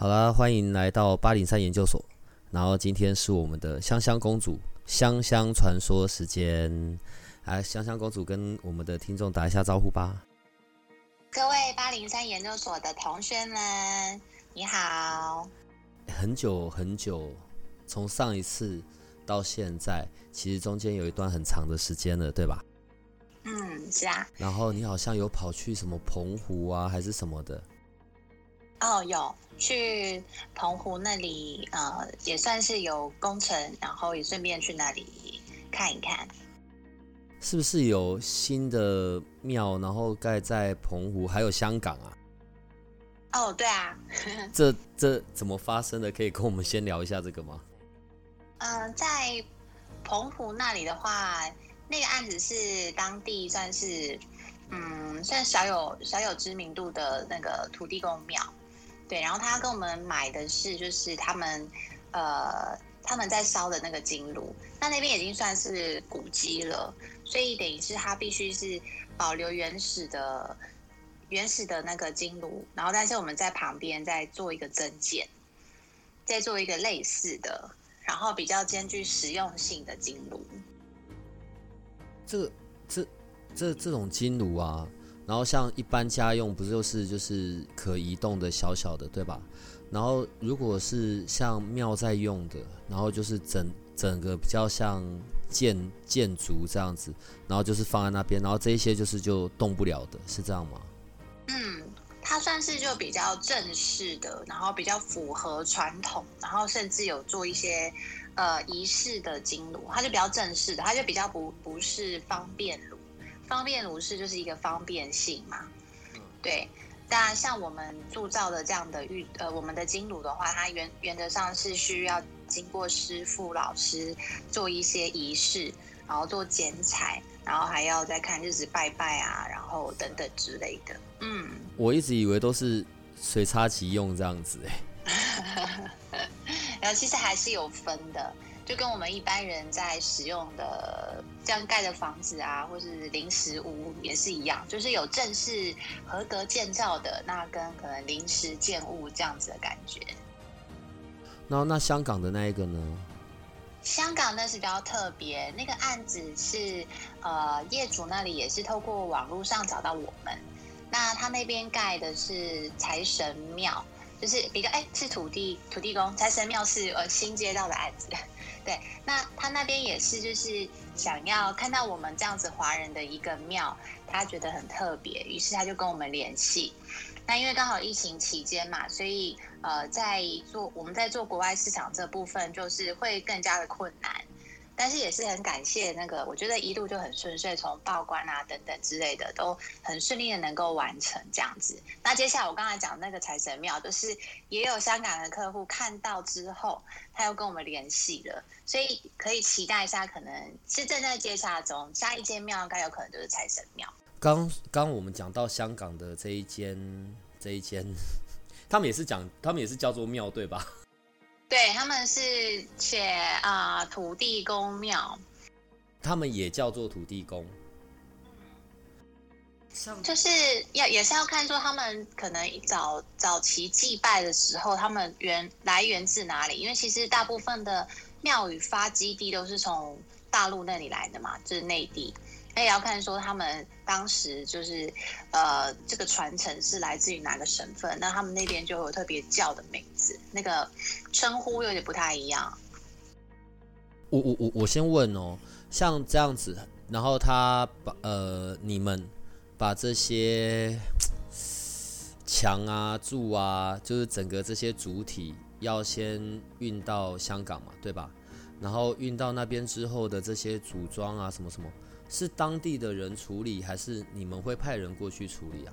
好啦，欢迎来到八零三研究所。然后今天是我们的香香公主香香传说时间。来，香香公主跟我们的听众打一下招呼吧。各位八零三研究所的同学们，你好。很久很久，从上一次到现在，其实中间有一段很长的时间了，对吧？嗯，是啊。然后你好像有跑去什么澎湖啊，还是什么的？哦，有去澎湖那里，呃，也算是有工程，然后也顺便去那里看一看。是不是有新的庙，然后盖在澎湖，还有香港啊？哦，对啊。这这怎么发生的？可以跟我们先聊一下这个吗？嗯，在澎湖那里的话，那个案子是当地算是嗯，算小有小有知名度的那个土地公庙。对，然后他跟我们买的是，就是他们呃他们在烧的那个金炉，那那边已经算是古迹了。所以等于是它必须是保留原始的、原始的那个金炉，然后但是我们在旁边再做一个增建，再做一个类似的，然后比较兼具实用性的金炉。这、这、这这种金炉啊，然后像一般家用不就是就是可移动的小小的，对吧？然后如果是像庙在用的，然后就是整整个比较像。建建筑这样子，然后就是放在那边，然后这一些就是就动不了的，是这样吗？嗯，它算是就比较正式的，然后比较符合传统，然后甚至有做一些呃仪式的金炉，它就比较正式的，它就比较不不是方便炉，方便炉是就是一个方便性嘛，对。那像我们铸造的这样的玉呃，我们的金炉的话，它原原则上是需要经过师傅老师做一些仪式，然后做剪彩，然后还要再看日子拜拜啊，然后等等之类的。嗯，我一直以为都是随插即用这样子哎，然后其实还是有分的。就跟我们一般人在使用的这样盖的房子啊，或是临时屋也是一样，就是有正式合格建造的，那跟可能临时建物这样子的感觉。那那香港的那一个呢？香港那是比较特别，那个案子是呃业主那里也是透过网络上找到我们，那他那边盖的是财神庙，就是比较哎是土地土地公，财神庙是呃新接到的案子。对，那他那边也是，就是想要看到我们这样子华人的一个庙，他觉得很特别，于是他就跟我们联系。那因为刚好疫情期间嘛，所以呃，在做我们在做国外市场这部分，就是会更加的困难。但是也是很感谢那个，我觉得一路就很顺遂，从报关啊等等之类的都很顺利的能够完成这样子。那接下来我刚才讲那个财神庙，就是也有香港的客户看到之后，他又跟我们联系了，所以可以期待一下，可能是正在接洽中，下一间庙应该有可能就是财神庙。刚刚我们讲到香港的这一间，这一间，他们也是讲，他们也是叫做庙对吧？对，他们是写啊土地公庙，他们也叫做土地公，就是要也是要看说他们可能早早期祭拜的时候，他们源来源自哪里？因为其实大部分的庙宇发基地都是从大陆那里来的嘛，就是内地。那也要看说他们当时就是呃，这个传承是来自于哪个省份，那他们那边就有特别叫的名那个称呼有点不太一样。我我我我先问哦，像这样子，然后他把呃你们把这些墙啊柱啊，就是整个这些主体要先运到香港嘛，对吧？然后运到那边之后的这些组装啊什么什么。是当地的人处理，还是你们会派人过去处理啊？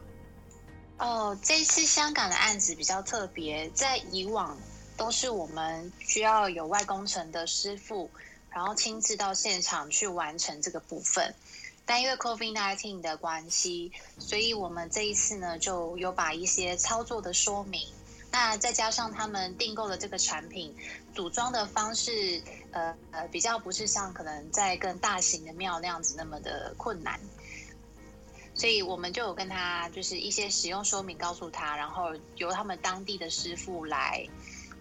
哦，这次香港的案子比较特别，在以往都是我们需要有外工程的师傅，然后亲自到现场去完成这个部分。但因为 COVID-19 的关系，所以我们这一次呢，就有把一些操作的说明，那再加上他们订购的这个产品组装的方式，呃呃，比较不是像可能在更大型的庙那样子那么的困难，所以我们就有跟他就是一些使用说明告诉他，然后由他们当地的师傅来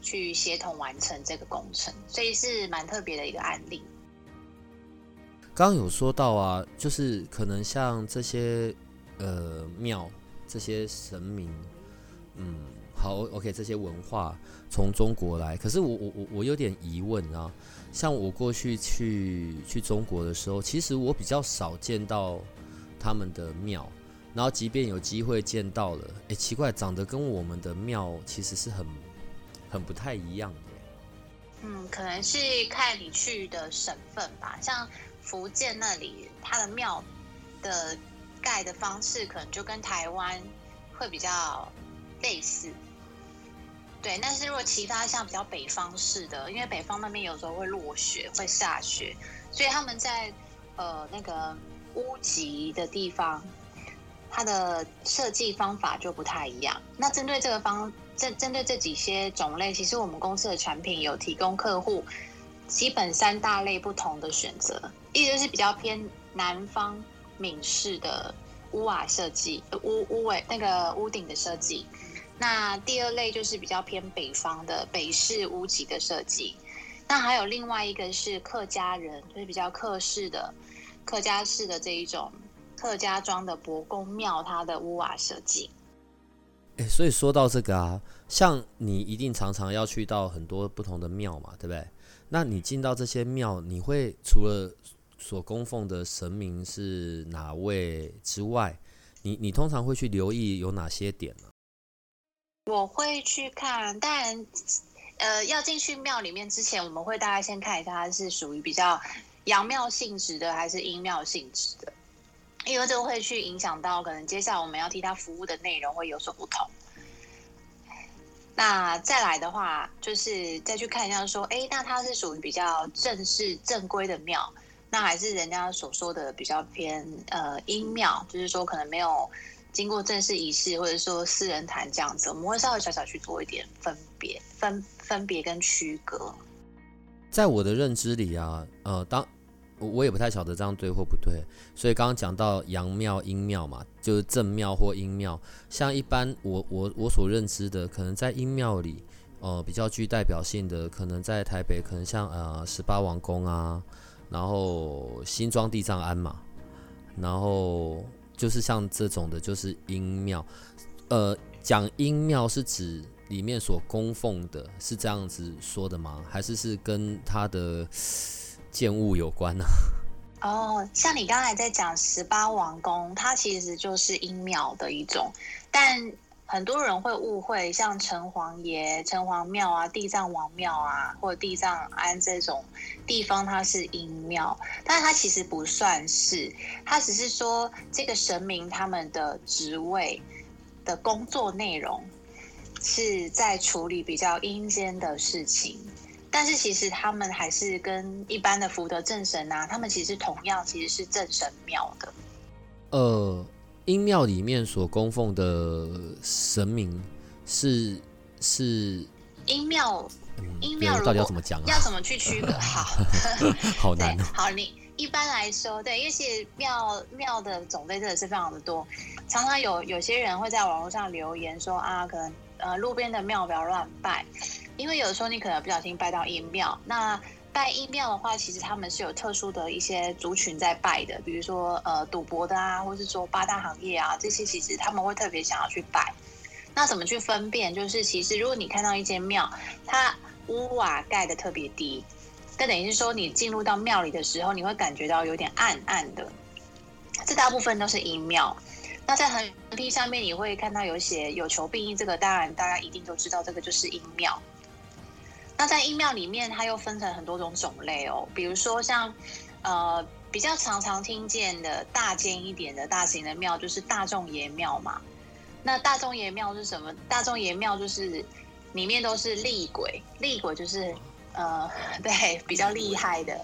去协同完成这个工程，所以是蛮特别的一个案例。刚刚有说到啊，就是可能像这些呃庙、这些神明，嗯，好，OK，这些文化从中国来，可是我我我我有点疑问啊。像我过去去去中国的时候，其实我比较少见到他们的庙，然后即便有机会见到了，哎，奇怪，长得跟我们的庙其实是很很不太一样的。嗯，可能是看你去的省份吧，像。福建那里，它的庙的盖的方式可能就跟台湾会比较类似，对。但是如果其他像比较北方式的，因为北方那边有时候会落雪、会下雪，所以他们在呃那个屋脊的地方，它的设计方法就不太一样。那针对这个方针针对这几些种类，其实我们公司的产品有提供客户基本三大类不同的选择。一个是比较偏南方闽式的屋瓦设计，屋屋尾那个屋顶的设计。那第二类就是比较偏北方的北式屋脊的设计。那还有另外一个是客家人，就是比较客式的客家式的这一种客家庄的博公庙，它的屋瓦设计。哎，所以说到这个啊，像你一定常常要去到很多不同的庙嘛，对不对？那你进到这些庙，你会除了所供奉的神明是哪位之外，你你通常会去留意有哪些点呢？我会去看，但呃，要进去庙里面之前，我们会大概先看一下它是属于比较阳庙性质的还是阴庙性质的，因为这个会去影响到可能接下来我们要替他服务的内容会有所不同。那再来的话，就是再去看一下说，哎，那它是属于比较正式正规的庙。那还是人家所说的比较偏呃阴庙，就是说可能没有经过正式仪式，或者说私人坛这样子，我们会稍微小小去做一点分别、分分别跟区隔。在我的认知里啊，呃，当我也不太晓得这样对或不对，所以刚刚讲到阳庙、阴庙嘛，就是正庙或阴庙。像一般我我我所认知的，可能在阴庙里，呃，比较具代表性的，可能在台北，可能像呃十八王宫啊。然后新庄地藏庵嘛，然后就是像这种的，就是阴庙。呃，讲阴庙是指里面所供奉的，是这样子说的吗？还是是跟它的建物有关呢？哦，像你刚才在讲十八王宫，它其实就是阴庙的一种，但。很多人会误会，像城隍爷、城隍庙啊、地藏王庙啊，或者地藏庵这种地方，它是阴庙，但它其实不算是，它只是说这个神明他们的职位的工作内容是在处理比较阴间的事情，但是其实他们还是跟一般的福德正神啊，他们其实同样其实是正神庙的，呃。阴庙里面所供奉的神明是是阴庙，阴庙到底要怎么讲？要怎么去区隔？好，好难。哦好，你一般来说，对，因为其实庙庙的种类真的是非常的多，常常有有些人会在网络上留言说啊，可能呃路边的庙不要乱拜，因为有的时候你可能不小心拜到阴庙，那。拜阴庙的话，其实他们是有特殊的一些族群在拜的，比如说呃赌博的啊，或是说八大行业啊，这些其实他们会特别想要去拜。那怎么去分辨？就是其实如果你看到一间庙，它屋瓦盖的特别低，那等于是说你进入到庙里的时候，你会感觉到有点暗暗的，这大部分都是阴庙。那在横批上面你会看到有写有求必应，这个当然大家一定都知道，这个就是阴庙。那在阴庙里面，它又分成很多种种类哦，比如说像，呃，比较常常听见的大间一点的大型的庙，就是大众爷庙嘛。那大众爷庙是什么？大众爷庙就是里面都是厉鬼，厉鬼就是呃，对，比较厉害的。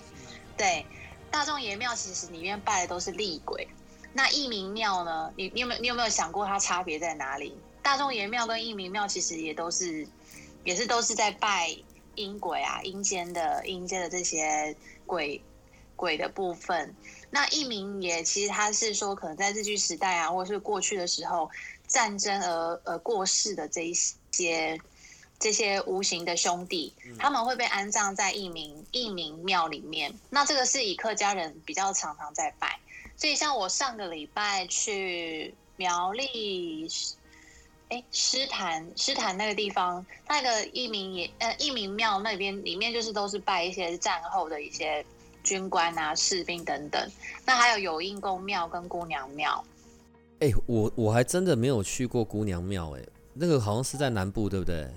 对，大众爷庙其实里面拜的都是厉鬼。那义民庙呢？你你有没有你有没有想过它差别在哪里？大众爷庙跟义民庙其实也都是，也是都是在拜阴鬼啊，阴间的阴间的这些鬼鬼的部分。那义民也其实他是说，可能在日据时代啊，或者是过去的时候。战争而而过世的这一些这些无形的兄弟，他们会被安葬在义民义民庙里面。那这个是以客家人比较常常在拜，所以像我上个礼拜去苗栗，哎，诗坛诗坛那个地方，那个义民也呃义民庙那边里面就是都是拜一些战后的一些军官啊、士兵等等。那还有有应公庙跟姑娘庙。哎，我我还真的没有去过姑娘庙，哎，那个好像是在南部，对不对？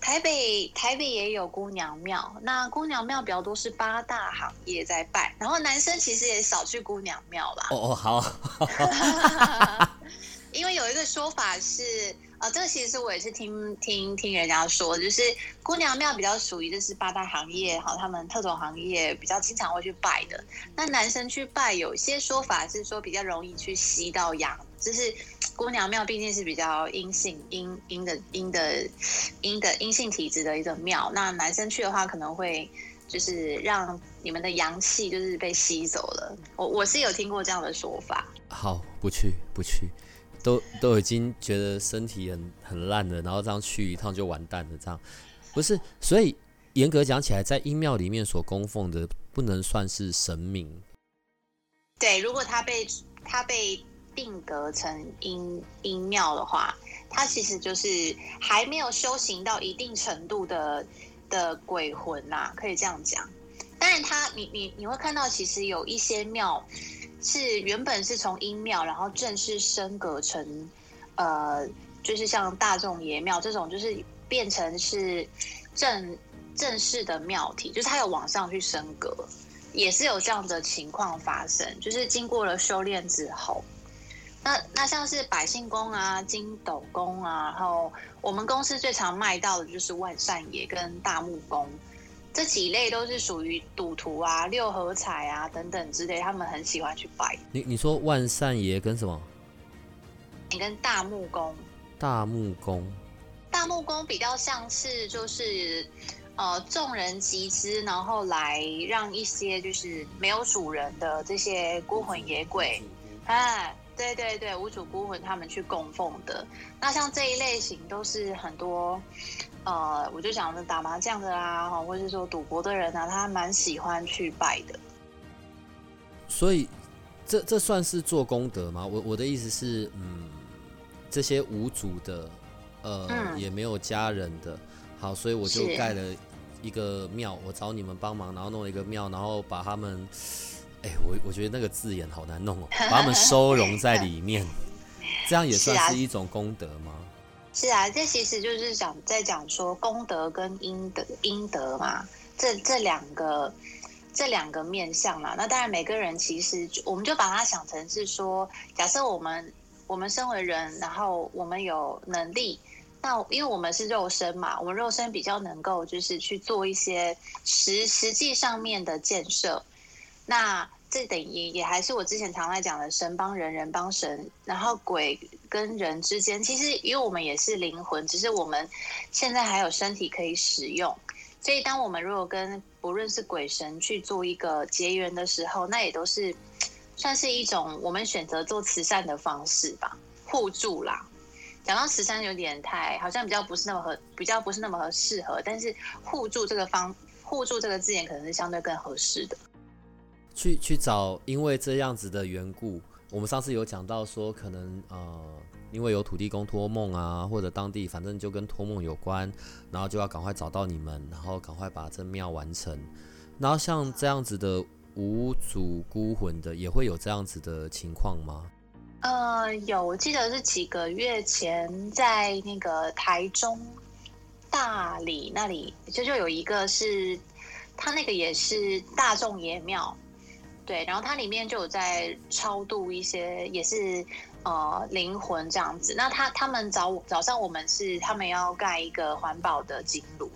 台北台北也有姑娘庙，那姑娘庙比较多是八大行业在拜，然后男生其实也少去姑娘庙吧。哦哦，好，因为有一个说法是。啊，这个其实我也是听听听人家说，就是姑娘庙比较属于就是八大行业哈，他们特种行业比较经常会去拜的。那男生去拜，有些说法是说比较容易去吸到阳，就是 姑娘庙毕竟是比较阴性阴阴的阴的阴的阴性体质的一个庙，那男生去的话可能会就是让你们的阳气就是被吸走了。我我是有听过这样的说法。好，不去不去。都都已经觉得身体很很烂了，然后这样去一趟就完蛋了，这样不是？所以严格讲起来，在阴庙里面所供奉的不能算是神明。对，如果他被他被定格成阴阴庙的话，他其实就是还没有修行到一定程度的的鬼魂呐，可以这样讲。当然，他你你你会看到，其实有一些庙。是原本是从阴庙，然后正式升格成，呃，就是像大众爷庙这种，就是变成是正正式的庙体，就是它有往上去升格，也是有这样的情况发生，就是经过了修炼之后，那那像是百姓宫啊、金斗宫啊，然后我们公司最常卖到的就是万善爷跟大木宫。这几类都是属于赌徒啊、六合彩啊等等之类，他们很喜欢去拜。你你说万善爷跟什么？你跟大木工。大木工。大木工比较像是就是呃众人集资，然后来让一些就是没有主人的这些孤魂野鬼，哎，对对对，无主孤魂他们去供奉的。那像这一类型都是很多。呃，我就想着打麻将的啦，或者是说赌博的人啊，他蛮喜欢去拜的。所以，这这算是做功德吗？我我的意思是，嗯，这些无主的，呃，也没有家人的，好，所以我就盖了一个庙，我找你们帮忙，然后弄了一个庙，然后把他们，哎，我我觉得那个字眼好难弄哦，把他们收容在里面，这样也算是一种功德吗？是啊，这其实就是讲在讲说功德跟阴德，阴德嘛，这这两个这两个面相嘛。那当然每个人其实我们就把它想成是说，假设我们我们身为人，然后我们有能力，那因为我们是肉身嘛，我们肉身比较能够就是去做一些实实际上面的建设，那。这等于也还是我之前常在讲的神帮人，人帮神，然后鬼跟人之间，其实因为我们也是灵魂，只是我们现在还有身体可以使用，所以当我们如果跟不论是鬼神去做一个结缘的时候，那也都是算是一种我们选择做慈善的方式吧，互助啦。讲到慈善有点太好像比较不是那么合，比较不是那么合适合，但是互助这个方互助这个字眼可能是相对更合适的。去去找，因为这样子的缘故，我们上次有讲到说，可能呃，因为有土地公托梦啊，或者当地反正就跟托梦有关，然后就要赶快找到你们，然后赶快把这庙完成。然后像这样子的无主孤魂的，也会有这样子的情况吗？呃，有，我记得是几个月前在那个台中大理那里，就就有一个是，他那个也是大众爷庙。对，然后它里面就有在超度一些，也是呃灵魂这样子。那他他们早早上我们是他们要盖一个环保的金炉，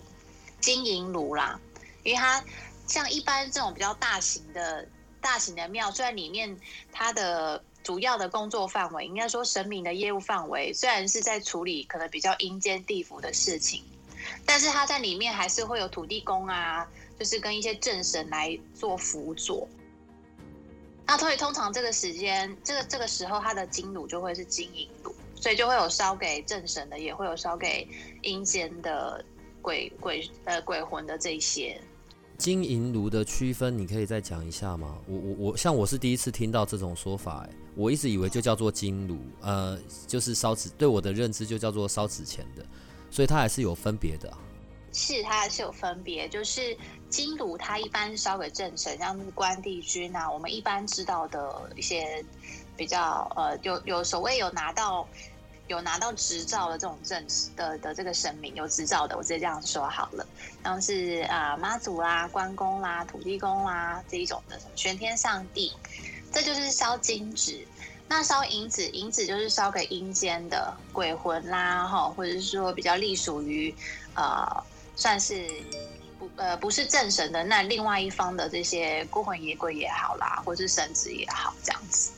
金银炉啦，因为它像一般这种比较大型的大型的庙，虽然里面它的主要的工作范围，应该说神明的业务范围，虽然是在处理可能比较阴间地府的事情，但是他在里面还是会有土地公啊，就是跟一些正神来做辅佐。那所以通常这个时间，这个这个时候，它的金炉就会是金银炉，所以就会有烧给正神的，也会有烧给阴间的鬼鬼呃鬼魂的这些。金银炉的区分，你可以再讲一下吗？我我我，像我是第一次听到这种说法，哎，我一直以为就叫做金炉，呃，就是烧纸，对我的认知就叫做烧纸钱的，所以它还是有分别的。是，它还是有分别，就是金炉它一般烧给正神，像关帝君啊，我们一般知道的一些比较呃，有有所谓有拿到。有拿到执照的这种证的的这个神明有执照的，我直接这样说好了，像是啊妈祖啦、关公啦、土地公啦这一种的什么玄天上帝，这就是烧金纸。那烧银纸，银纸就是烧给阴间的鬼魂啦，哈，或者是说比较隶属于呃算是不呃不是正神的那另外一方的这些孤魂野鬼也好啦，或是神子也好，这样子。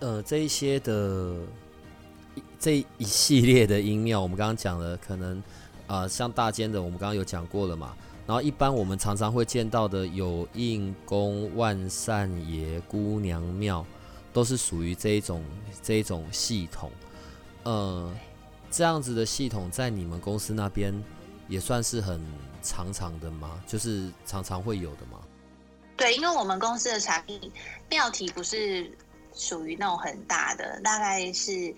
呃，这一些的这一系列的音庙，我们刚刚讲了，可能啊，像大间的，我们刚刚有讲过了嘛。然后一般我们常常会见到的，有应公、万善爷、姑娘庙，都是属于这一种这一种系统。呃，这样子的系统在你们公司那边也算是很常常的吗？就是常常会有的吗？对，因为我们公司的产品庙体不是。属于那种很大的，大概是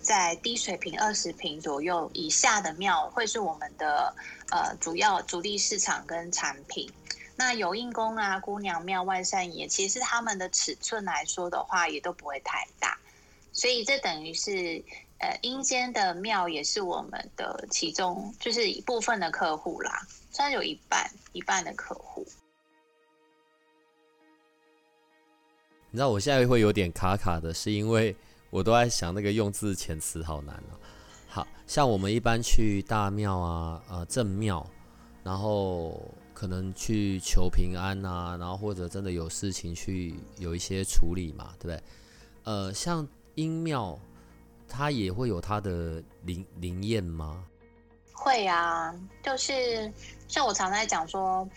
在低水平二十平左右以下的庙，会是我们的呃主要主力市场跟产品。那有印宫啊、姑娘庙、万善爷，其实他们的尺寸来说的话，也都不会太大。所以这等于是呃阴间的庙也是我们的其中就是一部分的客户啦，虽然有一半一半的客户。你知道我现在会有点卡卡的，是因为我都在想那个用字遣词好难。好像我们一般去大庙啊、呃正庙，然后可能去求平安啊，然后或者真的有事情去有一些处理嘛，对不对？呃，像阴庙，它也会有它的灵灵验吗？会啊，就是像我常在讲说。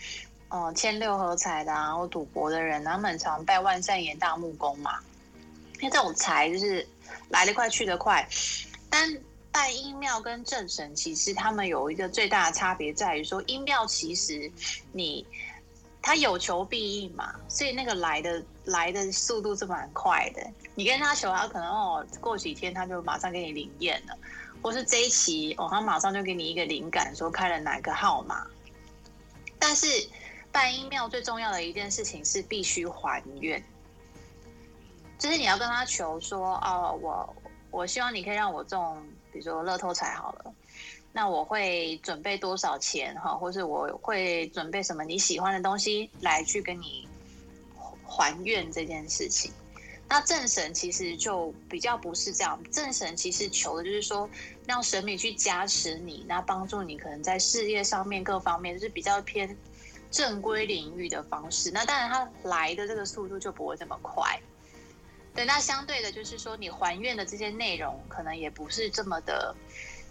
哦，签六合彩的啊，或赌博的人，他们常拜万善爷大木工嘛，因为这种财就是来得快去得快。但拜阴庙跟正神，其实他们有一个最大的差别在于说，阴庙其实你他有求必应嘛，所以那个来的来的速度是蛮快的。你跟他求，他可能哦过几天他就马上给你灵验了，或是这一期哦他马上就给你一个灵感，说开了哪个号码，但是。拜阴庙最重要的一件事情是必须还愿，就是你要跟他求说，哦，我我希望你可以让我中，比如说乐透彩好了，那我会准备多少钱哈，或是我会准备什么你喜欢的东西来去跟你还愿这件事情。那正神其实就比较不是这样，正神其实求的就是说让神明去加持你，那帮助你可能在事业上面各方面就是比较偏。正规领域的方式，那当然它来的这个速度就不会这么快。对，那相对的，就是说你还愿的这些内容，可能也不是这么的，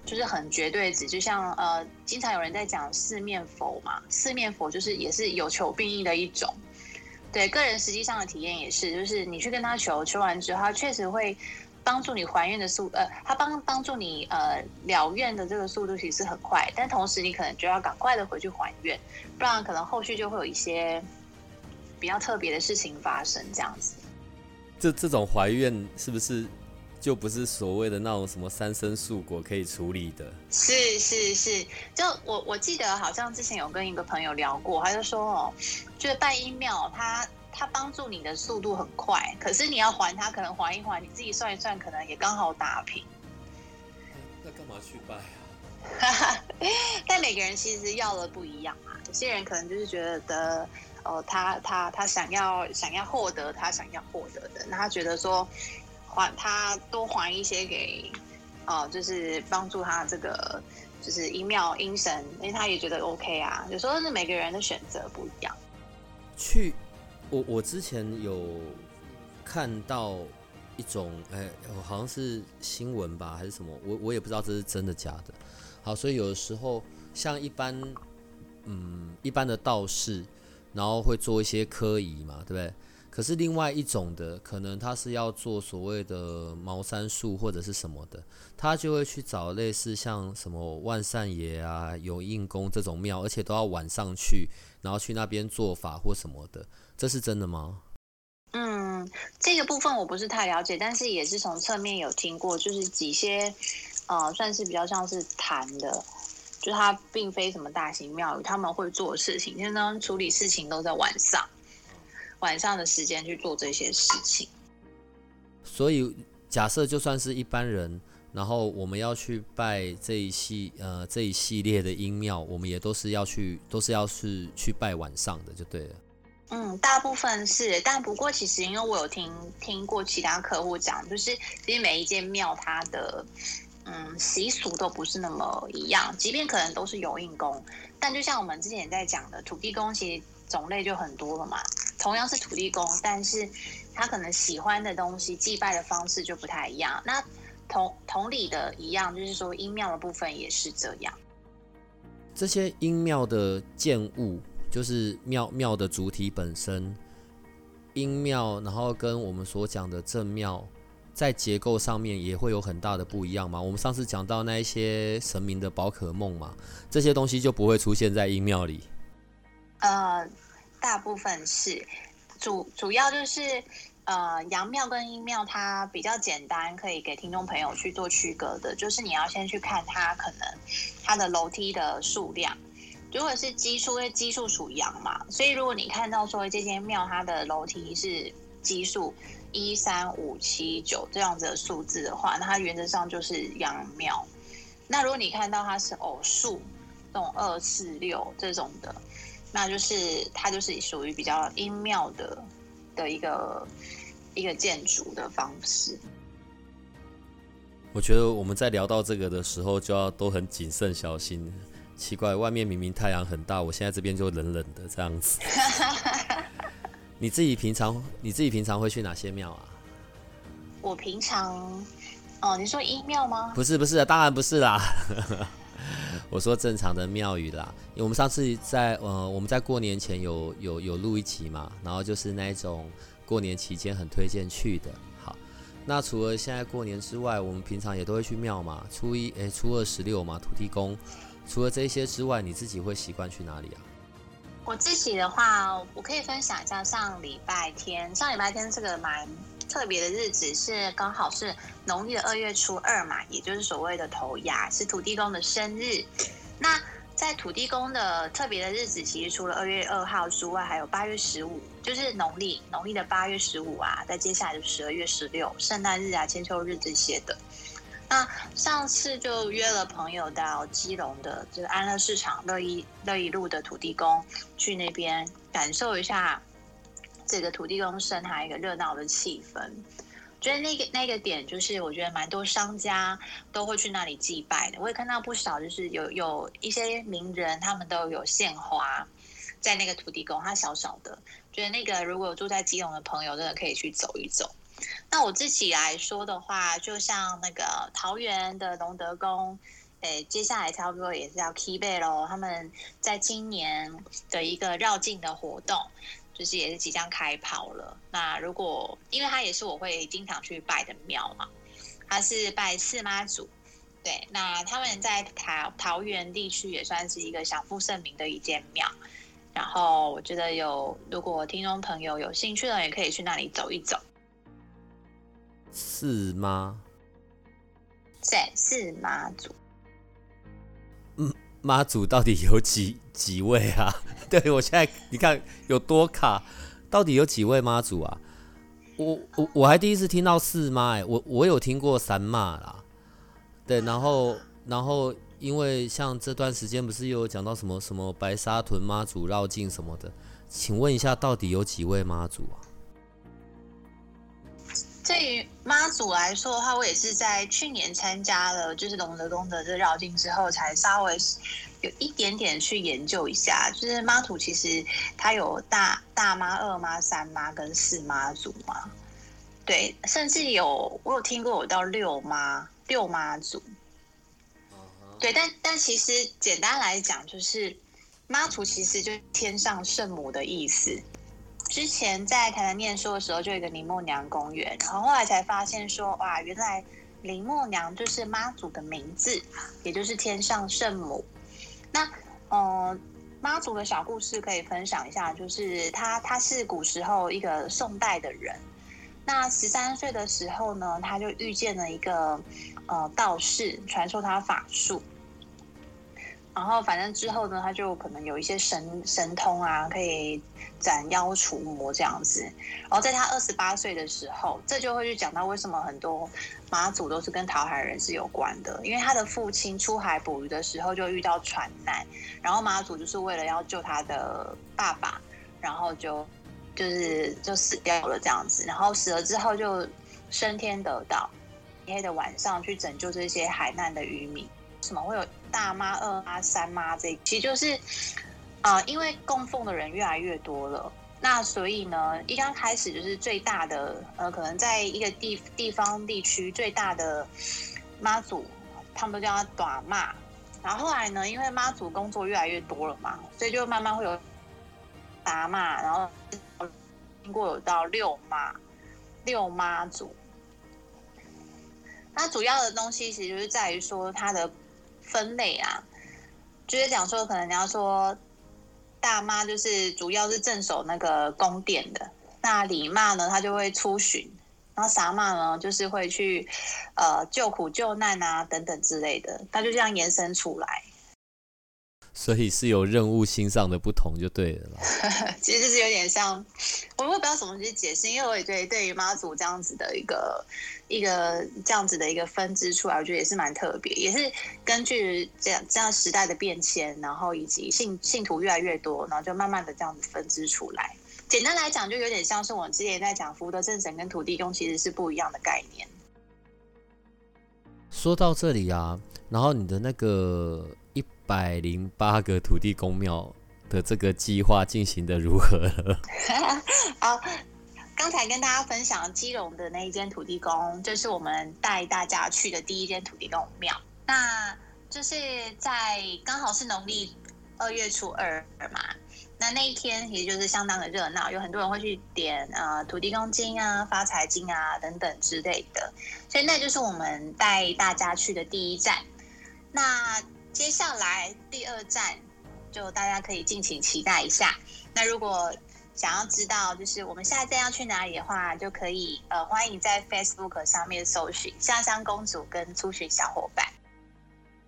就是很绝对值。就像呃，经常有人在讲四面佛嘛，四面佛就是也是有求必应的一种。对，个人实际上的体验也是，就是你去跟他求，求完之后，他确实会。帮助你还愿的速，呃，他帮帮助你呃了愿的这个速度其实很快，但同时你可能就要赶快的回去还愿，不然可能后续就会有一些比较特别的事情发生，这样子。这这种怀孕是不是就不是所谓的那种什么三生树果可以处理的？是是是，就我我记得好像之前有跟一个朋友聊过，他就说哦，就是拜阴庙他。他帮助你的速度很快，可是你要还他，可能还一还，你自己算一算，可能也刚好打平。那干嘛去拜啊？但每个人其实要的不一样啊。有些人可能就是觉得，哦，他他他想要想要获得他想要获得的，那他觉得说还他多还一些给哦，就是帮助他这个就是一庙阴神，因为他也觉得 OK 啊。有时候是每个人的选择不一样。去，我我之前有看到一种，哎，好像是新闻吧，还是什么，我我也不知道这是真的假的。好，所以有的时候像一般，嗯，一般的道士，然后会做一些科仪嘛，对不对？可是另外一种的，可能他是要做所谓的茅山术或者是什么的，他就会去找类似像什么万善爷啊、有应宫这种庙，而且都要晚上去，然后去那边做法或什么的，这是真的吗？嗯，这个部分我不是太了解，但是也是从侧面有听过，就是几些。呃，算是比较像是谈的，就他并非什么大型庙宇，他们会做事情，就呢处理事情都在晚上，晚上的时间去做这些事情。所以假设就算是一般人，然后我们要去拜这一系呃这一系列的阴庙，我们也都是要去，都是要是去拜晚上的，就对了。嗯，大部分是，但不过其实因为我有听听过其他客户讲，就是其实每一间庙它的。嗯，习俗都不是那么一样，即便可能都是有印宫，但就像我们之前在讲的土地公，其实种类就很多了嘛。同样是土地公，但是他可能喜欢的东西、祭拜的方式就不太一样。那同同理的一样，就是说阴庙的部分也是这样。这些阴庙的建物，就是庙庙的主体本身，阴庙，然后跟我们所讲的正庙。在结构上面也会有很大的不一样嘛？我们上次讲到那一些神明的宝可梦嘛，这些东西就不会出现在阴庙里。呃，大部分是主主要就是呃阳庙跟阴庙，它比较简单，可以给听众朋友去做区隔的，就是你要先去看它可能它的楼梯的数量，如果是奇数，因为奇数属阳嘛，所以如果你看到说这间庙它的楼梯是奇数。一三五七九这样子的数字的话，那它原则上就是阳庙。那如果你看到它是偶数，这种二四六这种的，那就是它就是属于比较阴庙的的一个一个建筑的方式。我觉得我们在聊到这个的时候，就要都很谨慎小心。奇怪，外面明明太阳很大，我现在这边就冷冷的这样子。你自己平常你自己平常会去哪些庙啊？我平常哦，你说阴庙吗？不是不是，当然不是啦。我说正常的庙宇啦。因为我们上次在呃，我们在过年前有有有录一集嘛，然后就是那种过年期间很推荐去的。好，那除了现在过年之外，我们平常也都会去庙嘛。初一诶，初二十六嘛，土地公。除了这些之外，你自己会习惯去哪里啊？我自己的话，我可以分享一下上礼拜天。上礼拜天这个蛮特别的日子，是刚好是农历的二月初二嘛，也就是所谓的头牙，是土地公的生日。那在土地公的特别的日子，其实除了二月二号之外，还有八月十五，就是农历农历的八月十五啊，在接下来的十二月十六，圣诞日啊、千秋日这些的。那上次就约了朋友到基隆的这个安乐市场乐意乐意路的土地公，去那边感受一下这个土地公生还有一个热闹的气氛。觉得那个那个点就是我觉得蛮多商家都会去那里祭拜的。我也看到不少就是有有一些名人他们都有献花在那个土地公，他小小的，觉得那个如果有住在基隆的朋友真的可以去走一走。那我自己来说的话，就像那个桃园的龙德宫，诶，接下来差不多也是要 key 背喽。他们在今年的一个绕境的活动，就是也是即将开跑了。那如果，因为它也是我会经常去拜的庙嘛，它是拜四妈祖，对，那他们在桃桃园地区也算是一个享负盛名的一间庙。然后我觉得有，如果听众朋友有兴趣的，也可以去那里走一走。四妈，对，四妈祖。嗯，妈祖到底有几几位啊？对我现在你看有多卡，到底有几位妈祖啊？我我我还第一次听到四妈哎，我我有听过三妈啦，对，然后然后因为像这段时间不是有讲到什么什么白沙屯妈祖绕境什么的，请问一下，到底有几位妈祖啊？于妈祖来说的话，我也是在去年参加了就是龙德宫的这绕境之后，才稍微有一点点去研究一下。就是妈祖其实它有大大妈、二妈、三妈跟四妈祖嘛，对，甚至有我有听过有到六妈、六妈祖。对，但但其实简单来讲，就是妈祖其实就是天上圣母的意思。之前在台南念书的时候，就有一个林默娘公园，然后后来才发现说，哇，原来林默娘就是妈祖的名字，也就是天上圣母。那，嗯，妈祖的小故事可以分享一下，就是他他是古时候一个宋代的人，那十三岁的时候呢，他就遇见了一个呃道士，传授他法术。然后，反正之后呢，他就可能有一些神神通啊，可以斩妖除魔这样子。然后在他二十八岁的时候，这就会去讲到为什么很多妈祖都是跟讨海人是有关的，因为他的父亲出海捕鱼的时候就遇到船难，然后妈祖就是为了要救他的爸爸，然后就就是就死掉了这样子。然后死了之后就升天得道，黑的晚上去拯救这些海难的渔民。为什么会有大妈、二妈、三妈？这其实就是，啊，因为供奉的人越来越多了，那所以呢，一刚开始就是最大的，呃，可能在一个地地方地区最大的妈祖，他们都叫他短妈。然后后来呢，因为妈祖工作越来越多了嘛，所以就慢慢会有大妈，然后经过有到六妈、六妈祖。那主要的东西其实就是在于说它的。分类啊，就是讲说，可能你要说大妈就是主要是镇守那个宫殿的，那李妈呢，她就会出巡，然后傻妈呢，就是会去呃救苦救难啊等等之类的，他就这样延伸出来。所以是有任务心上的不同就对了。其实是有点像，我也不知道怎么去解释，因为我也对对于妈祖这样子的一个一个这样子的一个分支出来，我觉得也是蛮特别，也是根据这样这样时代的变迁，然后以及信信徒越来越多，然后就慢慢的这样子分支出来。简单来讲，就有点像是我们之前在讲福德正神跟土地公其实是不一样的概念。说到这里啊，然后你的那个。百零八个土地公庙的这个计划进行的如何了？好，刚才跟大家分享基隆的那一间土地公，就是我们带大家去的第一间土地公庙。那就是在刚好是农历二月初二嘛，那那一天其实就是相当的热闹，有很多人会去点呃土地公金啊、发财金啊等等之类的，所以那就是我们带大家去的第一站。那接下来第二站，就大家可以敬请期待一下。那如果想要知道就是我们下一站要去哪里的话，就可以呃欢迎在 Facebook 上面搜寻“香香公主”跟“初巡小伙伴”。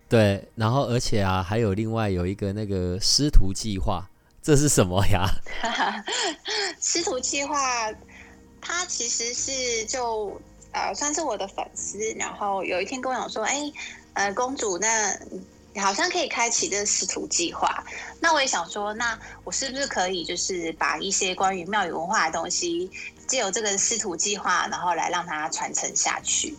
对，然后而且啊，还有另外有一个那个师徒计划，这是什么呀？师徒计划，他其实是就呃算是我的粉丝，然后有一天跟我讲说：“哎，呃，公主那。”好像可以开启这个师徒计划，那我也想说，那我是不是可以就是把一些关于庙宇文化的东西，借由这个师徒计划，然后来让它传承下去？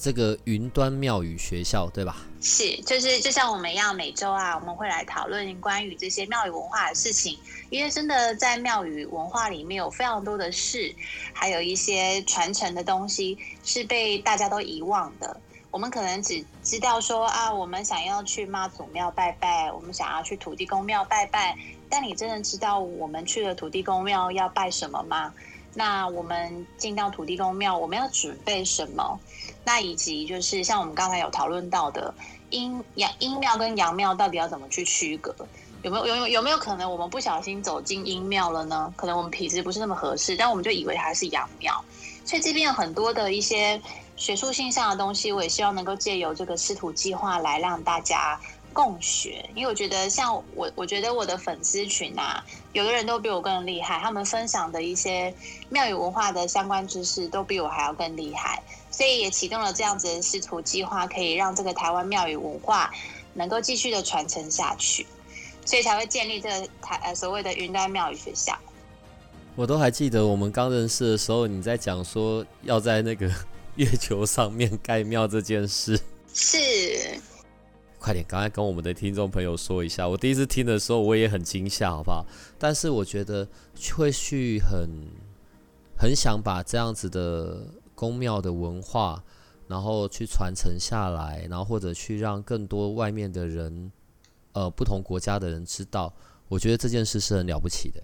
这个云端庙宇学校对吧？是，就是就像我们一样，每周啊，我们会来讨论关于这些庙宇文化的事情，因为真的在庙宇文化里面有非常多的事，还有一些传承的东西是被大家都遗忘的。我们可能只知道说啊，我们想要去妈祖庙拜拜，我们想要去土地公庙拜拜。但你真的知道我们去了土地公庙要拜什么吗？那我们进到土地公庙，我们要准备什么？那以及就是像我们刚才有讨论到的阴阳阴庙跟阳庙到底要怎么去区隔？有没有有有有没有可能我们不小心走进阴庙了呢？可能我们体质不是那么合适，但我们就以为它是阳庙。所以这边有很多的一些。学术性上的东西，我也希望能够借由这个师徒计划来让大家共学。因为我觉得，像我，我觉得我的粉丝群啊，有的人都比我更厉害，他们分享的一些庙宇文化的相关知识，都比我还要更厉害。所以也启动了这样子的师徒计划，可以让这个台湾庙宇文化能够继续的传承下去。所以才会建立这个台呃所谓的云端庙宇学校。我都还记得我们刚认识的时候，你在讲说要在那个月球上面盖庙这件事。是，快点，刚才跟我们的听众朋友说一下。我第一次听的时候，我也很惊吓，好不好？但是我觉得会去很很想把这样子的宫庙的文化，然后去传承下来，然后或者去让更多外面的人，呃，不同国家的人知道。我觉得这件事是很了不起的。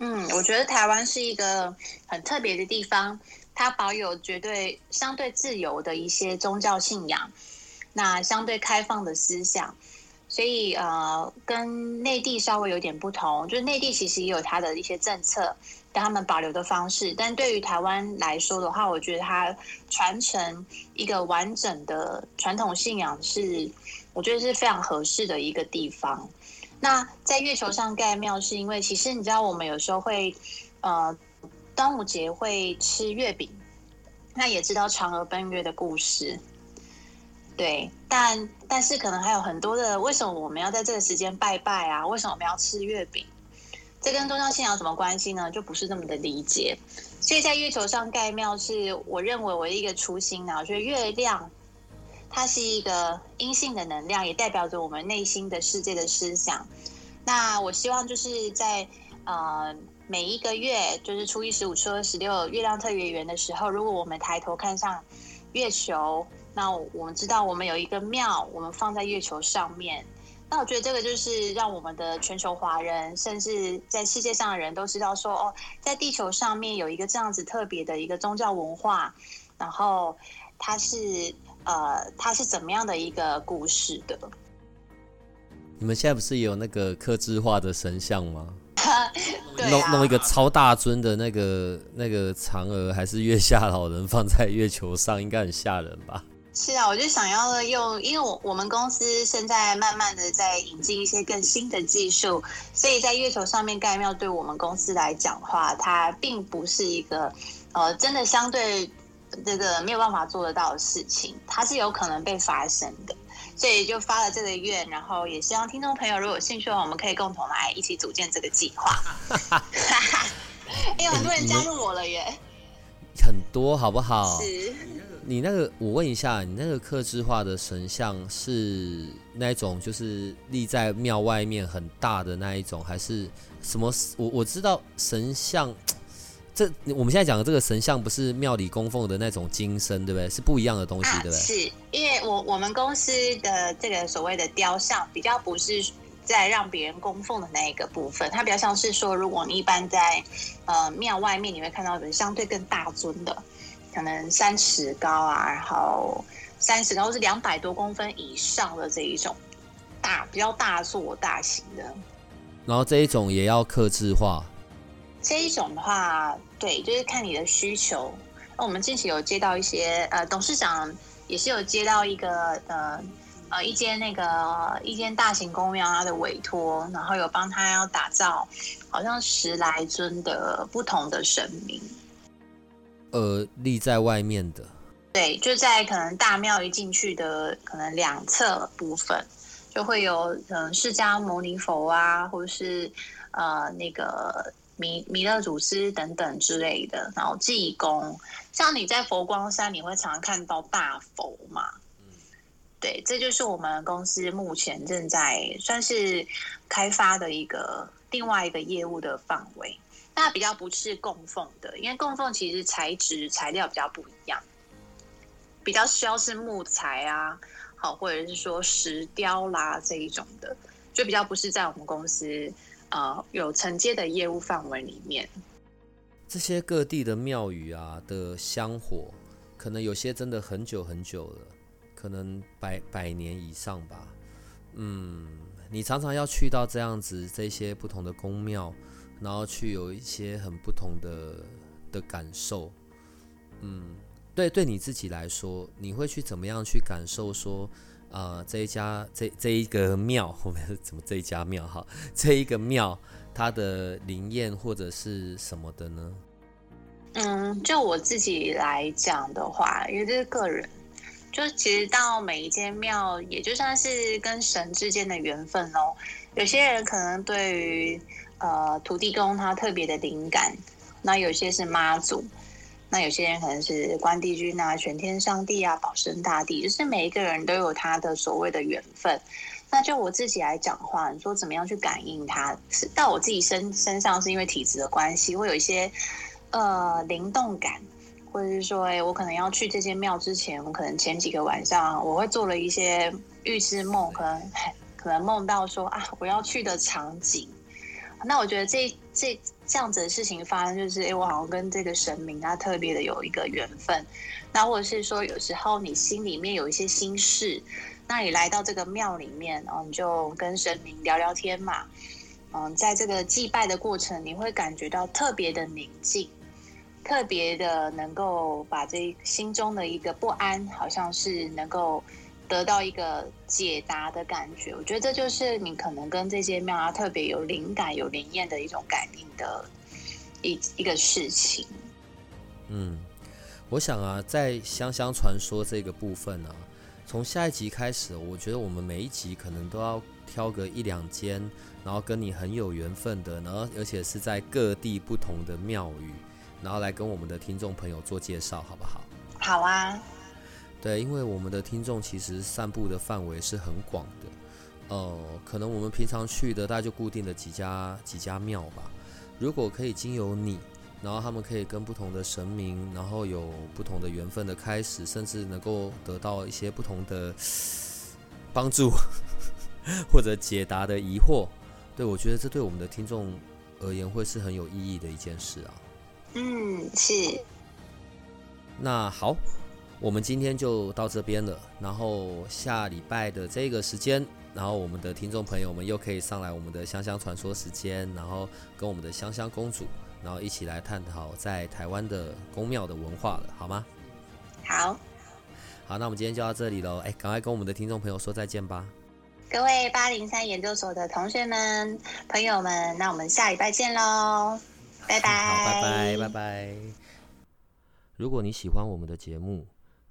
嗯，我觉得台湾是一个很特别的地方，它保有绝对相对自由的一些宗教信仰。那相对开放的思想，所以呃，跟内地稍微有点不同。就是内地其实也有它的一些政策，但他们保留的方式。但对于台湾来说的话，我觉得它传承一个完整的传统信仰是，我觉得是非常合适的一个地方。那在月球上盖庙，是因为其实你知道，我们有时候会呃，端午节会吃月饼，那也知道嫦娥奔月的故事。对，但但是可能还有很多的，为什么我们要在这个时间拜拜啊？为什么我们要吃月饼？这跟宗教信仰有什么关系呢？就不是那么的理解。所以在月球上盖庙，是我认为我的一个初心呢。我觉得月亮它是一个阴性的能量，也代表着我们内心的世界的思想。那我希望就是在呃每一个月，就是初一、十五、初二、十六月亮特别圆的时候，如果我们抬头看上月球。那我们知道，我们有一个庙，我们放在月球上面。那我觉得这个就是让我们的全球华人，甚至在世界上的人都知道，说哦，在地球上面有一个这样子特别的一个宗教文化，然后它是呃，它是怎么样的一个故事的？你们现在不是有那个刻字化的神像吗？弄弄一个超大尊的那个那个嫦娥还是月下老人放在月球上，应该很吓人吧？是啊，我就想要用，因为我我们公司现在慢慢的在引进一些更新的技术，所以在月球上面盖庙，对我们公司来讲话，它并不是一个呃真的相对这个没有办法做得到的事情，它是有可能被发生的，所以就发了这个愿，然后也希望听众朋友如果有兴趣的话，我们可以共同来一起组建这个计划。哎，很多人加入我了耶，很多好不好？是。你那个，我问一下，你那个刻制化的神像是那种，就是立在庙外面很大的那一种，还是什么？我我知道神像，这我们现在讲的这个神像不是庙里供奉的那种金身，对不对？是不一样的东西，对不对？是因为我我们公司的这个所谓的雕像，比较不是在让别人供奉的那一个部分，它比较像是说，如果你一般在呃庙外面，你会看到的相对更大尊的。可能三尺高啊，然后三尺高是两百多公分以上的这一种大比较大做大型的，然后这一种也要刻制化。这一种的话，对，就是看你的需求。那我们近期有接到一些呃，董事长也是有接到一个呃呃一间那个一间大型公庙他的委托，然后有帮他要打造好像十来尊的不同的神明。呃，立在外面的，对，就在可能大庙一进去的可能两侧部分，就会有嗯释迦牟尼佛啊，或者是呃那个弥弥勒祖师等等之类的，然后济公，像你在佛光山，你会常看到大佛嘛？对，这就是我们公司目前正在算是开发的一个另外一个业务的范围。那比较不是供奉的，因为供奉其实材质材料比较不一样，比较需要是木材啊，好或者是说石雕啦这一种的，就比较不是在我们公司呃有承接的业务范围里面。这些各地的庙宇啊的香火，可能有些真的很久很久了，可能百百年以上吧。嗯，你常常要去到这样子这些不同的宫庙。然后去有一些很不同的的感受，嗯，对，对你自己来说，你会去怎么样去感受说，呃，这一家这这一个庙，我们怎么这一家庙哈，这一个庙它的灵验或者是什么的呢？嗯，就我自己来讲的话，因为这是个人，就其实到每一间庙，也就算是跟神之间的缘分哦。有些人可能对于呃土地公他特别的灵感，那有些是妈祖，那有些人可能是关帝君啊、玄天上帝啊、保生大帝，就是每一个人都有他的所谓的缘分。那就我自己来讲话，你说怎么样去感应它？是到我自己身身上，是因为体质的关系，会有一些呃灵动感。或者是说，哎，我可能要去这间庙之前，我可能前几个晚上我会做了一些预知梦，可能可能梦到说啊，我要去的场景。那我觉得这这这样子的事情发生，就是哎，我好像跟这个神明他特别的有一个缘分。那或者是说，有时候你心里面有一些心事，那你来到这个庙里面，然后你就跟神明聊聊天嘛。嗯，在这个祭拜的过程，你会感觉到特别的宁静。特别的能够把这心中的一个不安，好像是能够得到一个解答的感觉。我觉得这就是你可能跟这些庙啊特别有灵感、有灵验的一种感应的一一个事情。嗯，我想啊，在香香传说这个部分呢，从下一集开始，我觉得我们每一集可能都要挑个一两间，然后跟你很有缘分的，然后而且是在各地不同的庙宇。然后来跟我们的听众朋友做介绍，好不好？好啊。对，因为我们的听众其实散布的范围是很广的，呃，可能我们平常去的大概就固定的几家几家庙吧。如果可以经由你，然后他们可以跟不同的神明，然后有不同的缘分的开始，甚至能够得到一些不同的帮助 或者解答的疑惑。对我觉得这对我们的听众而言会是很有意义的一件事啊。嗯，是。那好，我们今天就到这边了。然后下礼拜的这个时间，然后我们的听众朋友们又可以上来我们的香香传说时间，然后跟我们的香香公主，然后一起来探讨在台湾的宫庙的文化了，好吗？好。好，那我们今天就到这里喽。哎，赶快跟我们的听众朋友说再见吧。各位八零三研究所的同学们、朋友们，那我们下礼拜见喽。拜拜，好，拜拜，拜拜。如果你喜欢我们的节目，